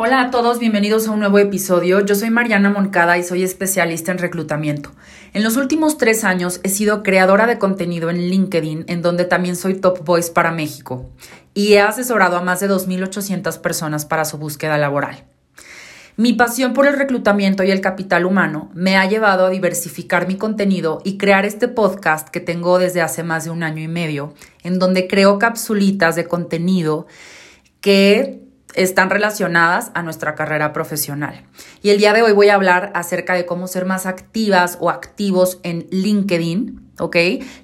Hola a todos, bienvenidos a un nuevo episodio. Yo soy Mariana Moncada y soy especialista en reclutamiento. En los últimos tres años he sido creadora de contenido en LinkedIn, en donde también soy Top Voice para México, y he asesorado a más de 2.800 personas para su búsqueda laboral. Mi pasión por el reclutamiento y el capital humano me ha llevado a diversificar mi contenido y crear este podcast que tengo desde hace más de un año y medio, en donde creo capsulitas de contenido que están relacionadas a nuestra carrera profesional. Y el día de hoy voy a hablar acerca de cómo ser más activas o activos en LinkedIn, ¿ok?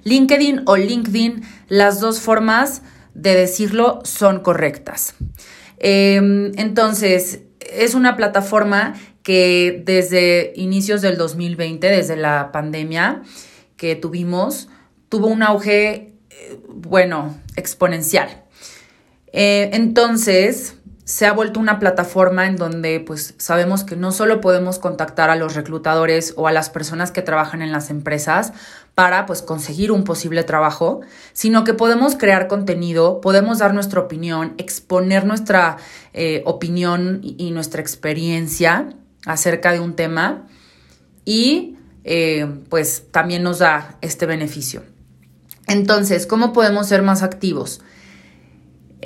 LinkedIn o LinkedIn, las dos formas de decirlo son correctas. Em, entonces, es una plataforma que desde inicios del 2020, desde la pandemia que tuvimos, tuvo un auge, eh, bueno, exponencial. Eh, entonces, se ha vuelto una plataforma en donde pues sabemos que no solo podemos contactar a los reclutadores o a las personas que trabajan en las empresas para pues conseguir un posible trabajo, sino que podemos crear contenido, podemos dar nuestra opinión, exponer nuestra eh, opinión y, nuestra experiencia acerca de un tema y eh, pues también nos da este beneficio. Entonces, ¿cómo podemos ser más activos?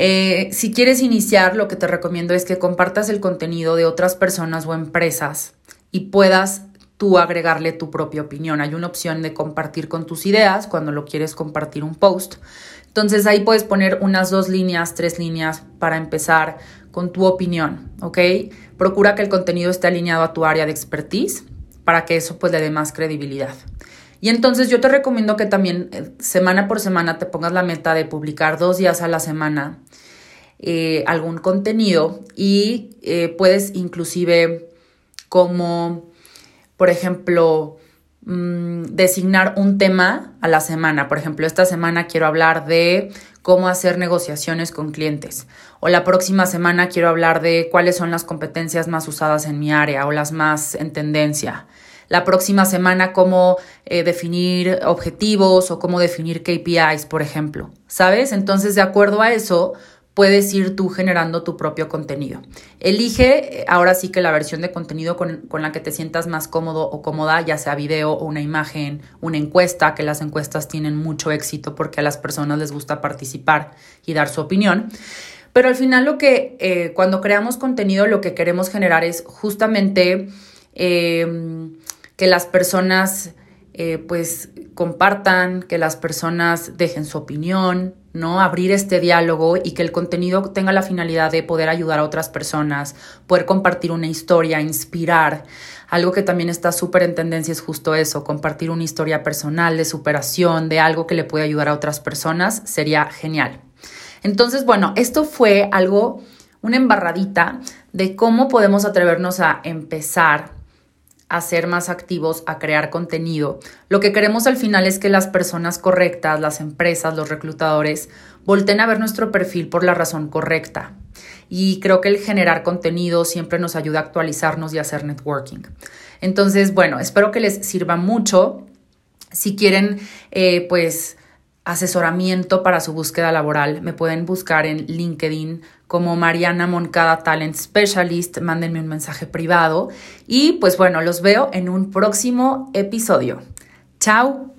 Eh, si quieres iniciar, lo que te recomiendo es que compartas el contenido de otras personas o empresas y puedas tú agregarle tu propia opinión. Hay una opción de compartir con tus ideas cuando lo quieres compartir un post. Entonces ahí puedes poner unas dos líneas, tres líneas para empezar con tu opinión, ¿ok? Procura que el contenido esté alineado a tu área de expertise para que eso pues le dé más credibilidad. Y entonces yo te recomiendo que también eh, semana por semana te pongas la meta de publicar dos días a la semana eh, algún contenido y eh, puedes inclusive como, por ejemplo, mm, designar un tema a la semana. Por ejemplo, esta semana quiero hablar de cómo hacer negociaciones con clientes. O la próxima semana quiero hablar de cuáles son las competencias más usadas en mi área o las más en tendencia la próxima semana cómo eh, definir objetivos o cómo definir KPIs, por ejemplo, ¿sabes? Entonces, de acuerdo a eso, puedes ir tú generando tu propio contenido. Elige eh, ahora sí que la versión de contenido con, con, la que te sientas más cómodo o cómoda, ya sea video o una imagen, una encuesta, que las encuestas tienen mucho éxito porque a las personas les gusta participar y dar su opinión. Pero al final lo que eh, cuando creamos contenido lo que queremos generar es justamente que las personas eh, pues compartan, que las personas dejen su opinión, ¿no? Abrir este diálogo y que el contenido tenga la finalidad de poder ayudar a otras personas, poder compartir una historia, inspirar. Algo que también está súper en tendencia es justo eso, compartir una historia personal de superación, de algo que le puede ayudar a otras personas, sería genial. Entonces, bueno, esto fue algo, una embarradita de cómo podemos atrevernos a empezar a ser más activos, a crear contenido. Lo que queremos al final es que las personas correctas, las empresas, los reclutadores, volten a ver nuestro perfil por la razón correcta. Y creo que el generar contenido siempre nos ayuda a actualizarnos y a hacer networking. Entonces, bueno, espero que les sirva mucho. Si quieren, eh, pues asesoramiento para su búsqueda laboral, me pueden buscar en LinkedIn como Mariana Moncada Talent Specialist, mándenme un mensaje privado y pues bueno, los veo en un próximo episodio. Chao.